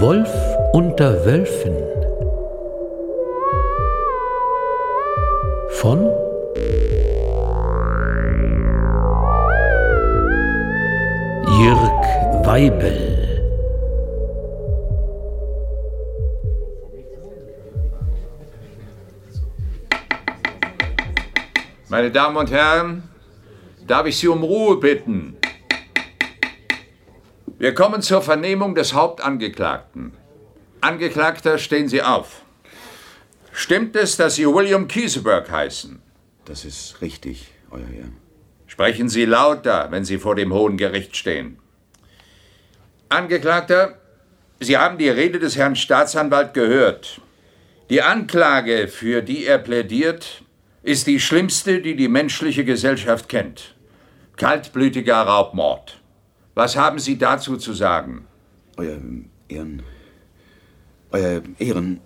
Wolf unter Wölfen von Jürg Weibel Meine Damen und Herren, darf ich Sie um Ruhe bitten? Wir kommen zur Vernehmung des Hauptangeklagten. Angeklagter, stehen Sie auf. Stimmt es, dass Sie William Kieseberg heißen? Das ist richtig, Euer Ehren. Sprechen Sie lauter, wenn Sie vor dem Hohen Gericht stehen. Angeklagter, Sie haben die Rede des Herrn Staatsanwalt gehört. Die Anklage, für die er plädiert, ist die schlimmste, die die menschliche Gesellschaft kennt. Kaltblütiger Raubmord. Was haben Sie dazu zu sagen? Euer Ehren. Euer Ehren,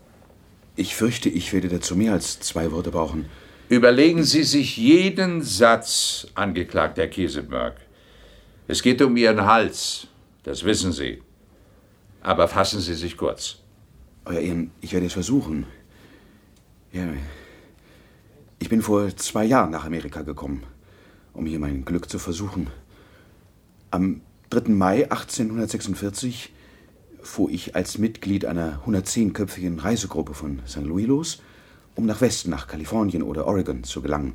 ich fürchte, ich werde dazu mehr als zwei Worte brauchen. Überlegen Sie sich jeden Satz, Angeklagter Kieseberg. Es geht um Ihren Hals, das wissen Sie. Aber fassen Sie sich kurz. Euer Ehren, ich werde es versuchen. Ja, ich bin vor zwei Jahren nach Amerika gekommen, um hier mein Glück zu versuchen. Am 3. Mai 1846 fuhr ich als Mitglied einer 110-köpfigen Reisegruppe von St. Louis los, um nach Westen, nach Kalifornien oder Oregon zu gelangen,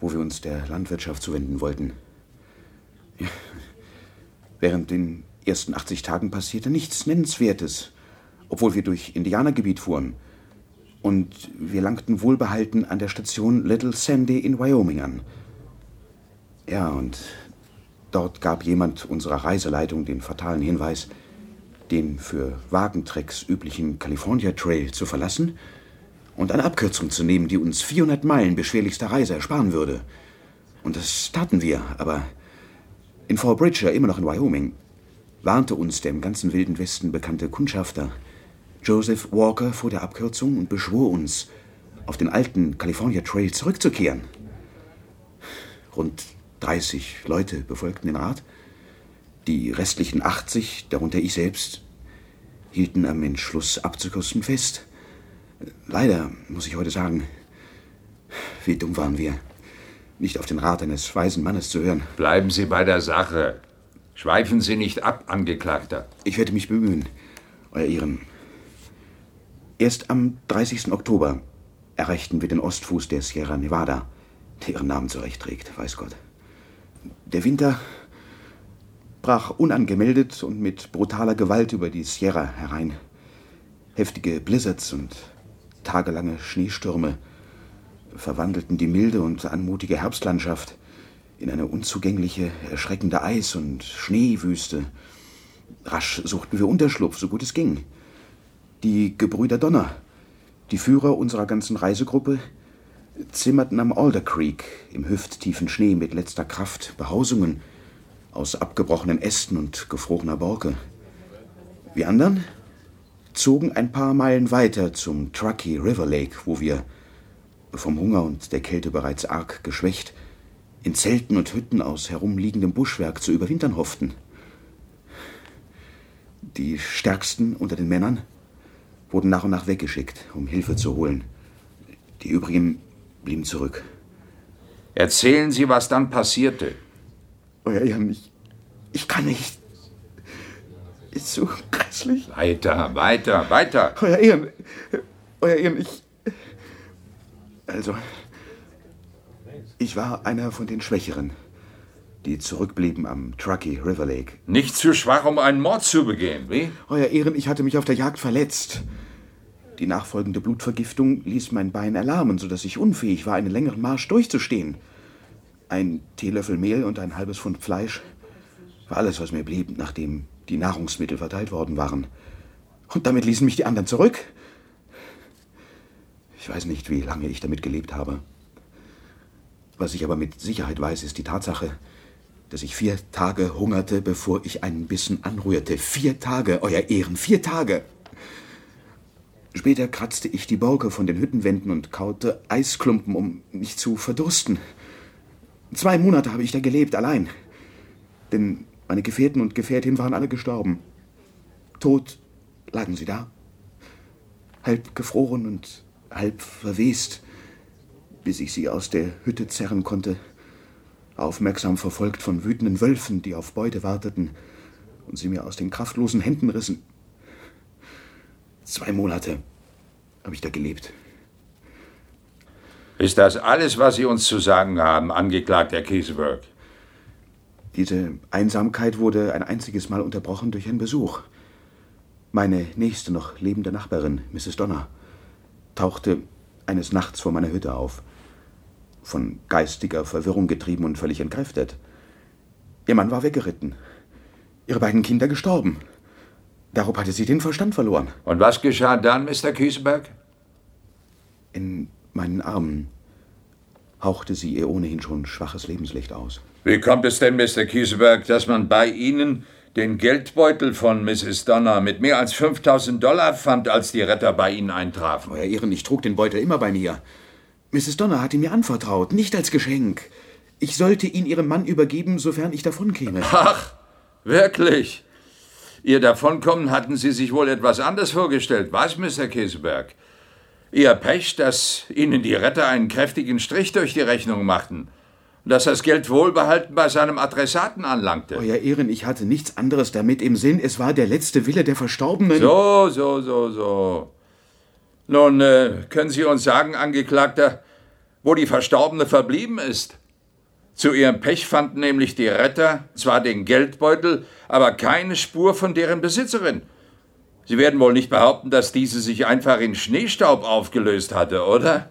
wo wir uns der Landwirtschaft zuwenden wollten. Während den ersten 80 Tagen passierte nichts Nennenswertes, obwohl wir durch Indianergebiet fuhren – und wir langten wohlbehalten an der Station Little Sandy in Wyoming an. Ja, und dort gab jemand unserer Reiseleitung den fatalen Hinweis, den für Wagentrecks üblichen California Trail zu verlassen und eine Abkürzung zu nehmen, die uns 400 Meilen beschwerlichster Reise ersparen würde. Und das taten wir, aber in Fort Bridger, immer noch in Wyoming, warnte uns der im ganzen wilden Westen bekannte Kundschafter, Joseph Walker vor der Abkürzung und beschwor uns, auf den alten California Trail zurückzukehren. Rund 30 Leute befolgten den Rat. Die restlichen 80, darunter ich selbst, hielten am Entschluss abzukürzen fest. Leider, muss ich heute sagen, wie dumm waren wir, nicht auf den Rat eines weisen Mannes zu hören. Bleiben Sie bei der Sache. Schweifen Sie nicht ab, Angeklagter. Ich werde mich bemühen, Euer Ehren. Erst am 30. Oktober erreichten wir den Ostfuß der Sierra Nevada, der ihren Namen zurecht trägt, weiß Gott. Der Winter brach unangemeldet und mit brutaler Gewalt über die Sierra herein. Heftige Blizzards und tagelange Schneestürme verwandelten die milde und anmutige Herbstlandschaft in eine unzugängliche, erschreckende Eis- und Schneewüste. Rasch suchten wir Unterschlupf, so gut es ging. Die Gebrüder Donner, die Führer unserer ganzen Reisegruppe, zimmerten am Alder Creek im hüfttiefen Schnee mit letzter Kraft Behausungen aus abgebrochenen Ästen und gefrorener Borke. Wir anderen zogen ein paar Meilen weiter zum Truckee River Lake, wo wir, vom Hunger und der Kälte bereits arg geschwächt, in Zelten und Hütten aus herumliegendem Buschwerk zu überwintern hofften. Die stärksten unter den Männern wurden nach und nach weggeschickt, um Hilfe zu holen. Die übrigen blieben zurück. Erzählen Sie, was dann passierte. Euer Ehren, ich, ich kann nicht. Ist so grässlich. Weiter, weiter, weiter. Euer Ehren, Euer Ehren, ich. Also, ich war einer von den Schwächeren, die zurückblieben am Truckee River Lake. Nicht zu schwach, um einen Mord zu begehen, wie? Euer Ehren, ich hatte mich auf der Jagd verletzt. Die nachfolgende Blutvergiftung ließ mein Bein erlahmen, so dass ich unfähig war, einen längeren Marsch durchzustehen. Ein Teelöffel Mehl und ein halbes Pfund Fleisch war alles, was mir blieb, nachdem die Nahrungsmittel verteilt worden waren. Und damit ließen mich die anderen zurück. Ich weiß nicht, wie lange ich damit gelebt habe. Was ich aber mit Sicherheit weiß, ist die Tatsache, dass ich vier Tage hungerte, bevor ich einen Bissen anrührte. Vier Tage, Euer Ehren, vier Tage! Später kratzte ich die Borke von den Hüttenwänden und kaute Eisklumpen, um mich zu verdursten. Zwei Monate habe ich da gelebt, allein. Denn meine Gefährten und Gefährtinnen waren alle gestorben. Tod lagen sie da, halb gefroren und halb verwest, bis ich sie aus der Hütte zerren konnte, aufmerksam verfolgt von wütenden Wölfen, die auf Beute warteten und sie mir aus den kraftlosen Händen rissen. Zwei Monate habe ich da gelebt. Ist das alles, was Sie uns zu sagen haben, Angeklagter Herr Kieseberg? Diese Einsamkeit wurde ein einziges Mal unterbrochen durch einen Besuch. Meine nächste noch lebende Nachbarin, Mrs. Donner, tauchte eines Nachts vor meiner Hütte auf. Von geistiger Verwirrung getrieben und völlig entkräftet. Ihr Mann war weggeritten. Ihre beiden Kinder gestorben. Darob hatte sie den Verstand verloren. Und was geschah dann, Mr. Kieseberg? In meinen Armen hauchte sie ihr ohnehin schon schwaches Lebenslicht aus. Wie kommt es denn, Mr. Kieseberg, dass man bei Ihnen den Geldbeutel von Mrs. Donner mit mehr als 5000 Dollar fand, als die Retter bei Ihnen eintrafen? Euer Ehren, ich trug den Beutel immer bei mir. Mrs. Donner hat ihn mir anvertraut, nicht als Geschenk. Ich sollte ihn ihrem Mann übergeben, sofern ich davonkäme. Ach, wirklich? Ihr Davonkommen hatten Sie sich wohl etwas anders vorgestellt, was, Mr. Kieseberg? Ihr Pech, dass Ihnen die Retter einen kräftigen Strich durch die Rechnung machten und dass das Geld wohlbehalten bei seinem Adressaten anlangte. Euer Ehren, ich hatte nichts anderes damit im Sinn. Es war der letzte Wille der Verstorbenen. So, so, so, so. Nun, äh, können Sie uns sagen, Angeklagter, wo die Verstorbene verblieben ist? Zu ihrem Pech fanden nämlich die Retter zwar den Geldbeutel, aber keine Spur von deren Besitzerin. Sie werden wohl nicht behaupten, dass diese sich einfach in Schneestaub aufgelöst hatte, oder?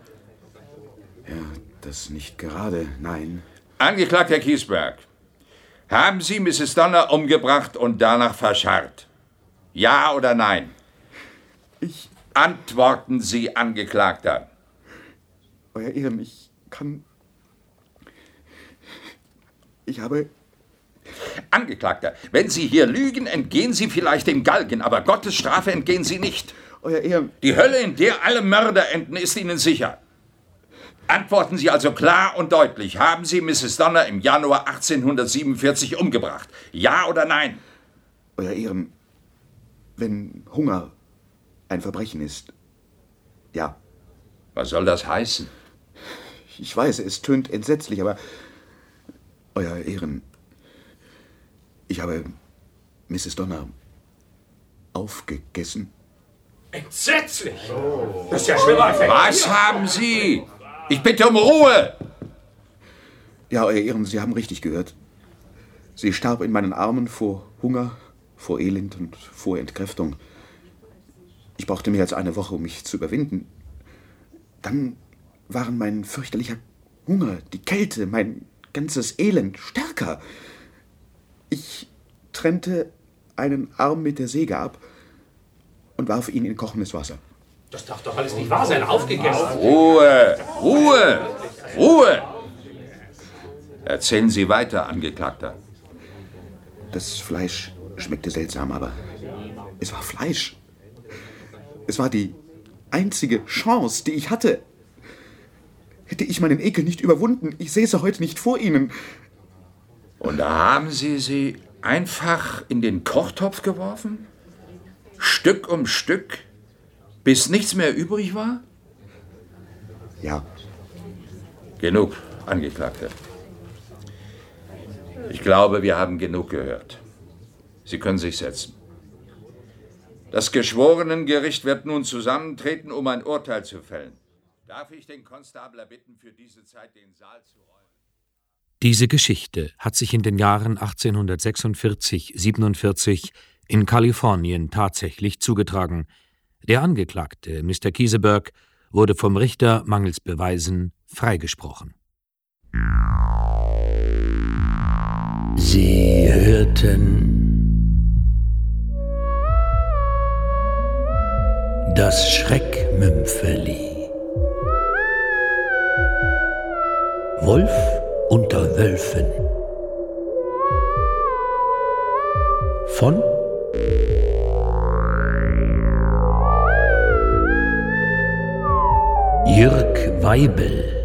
Ja, das nicht gerade, nein. Angeklagter Herr Kiesberg, haben Sie Mrs. Donner umgebracht und danach verscharrt? Ja oder nein? Ich. Antworten Sie, Angeklagter. Euer Ehren, ich kann. Ich habe. Angeklagter, wenn Sie hier lügen, entgehen Sie vielleicht dem Galgen, aber Gottes Strafe entgehen Sie nicht. Euer Ehren. Die Hölle, in der alle Mörder enden, ist Ihnen sicher. Antworten Sie also klar und deutlich. Haben Sie Mrs. Donner im Januar 1847 umgebracht? Ja oder nein? Euer Ehren, wenn Hunger ein Verbrechen ist, ja. Was soll das heißen? Ich weiß, es tönt entsetzlich, aber Euer Ehren, ich habe Mrs. Donner aufgegessen. Entsetzlich! Das ist ja schlimmer als Was haben Sie? Ich bitte um Ruhe! Ja, Euer Ehren, Sie haben richtig gehört. Sie starb in meinen Armen vor Hunger, vor Elend und vor Entkräftung. Ich brauchte mehr als eine Woche, um mich zu überwinden. Dann waren mein fürchterlicher Hunger, die Kälte, mein ganzes Elend stärker. Ich trennte einen Arm mit der Säge ab und warf ihn in kochendes Wasser. Das darf doch alles nicht wahr sein. Aufgegessen. Ruhe! Ruhe! Ruhe! Erzählen Sie weiter, Angeklagter. Das Fleisch schmeckte seltsam, aber es war Fleisch. Es war die einzige Chance, die ich hatte. Hätte ich meinen Ekel nicht überwunden, ich säße heute nicht vor Ihnen. Und da haben Sie sie einfach in den Kochtopf geworfen? Stück um Stück, bis nichts mehr übrig war? Ja, Genug, Angeklagter. Ich glaube, wir haben genug gehört. Sie können sich setzen. Das Geschworenengericht wird nun zusammentreten, um ein Urteil zu fällen. Darf ich den Konstabler bitten, für diese Zeit den Saal zu räumen? Diese Geschichte hat sich in den Jahren 1846-47 in Kalifornien tatsächlich zugetragen. Der Angeklagte, Mr. Kieseberg, wurde vom Richter mangels Beweisen freigesprochen. Sie hörten das Schreckmümpfeli. Wolf unter Wölfen. Von Jürg Weibel.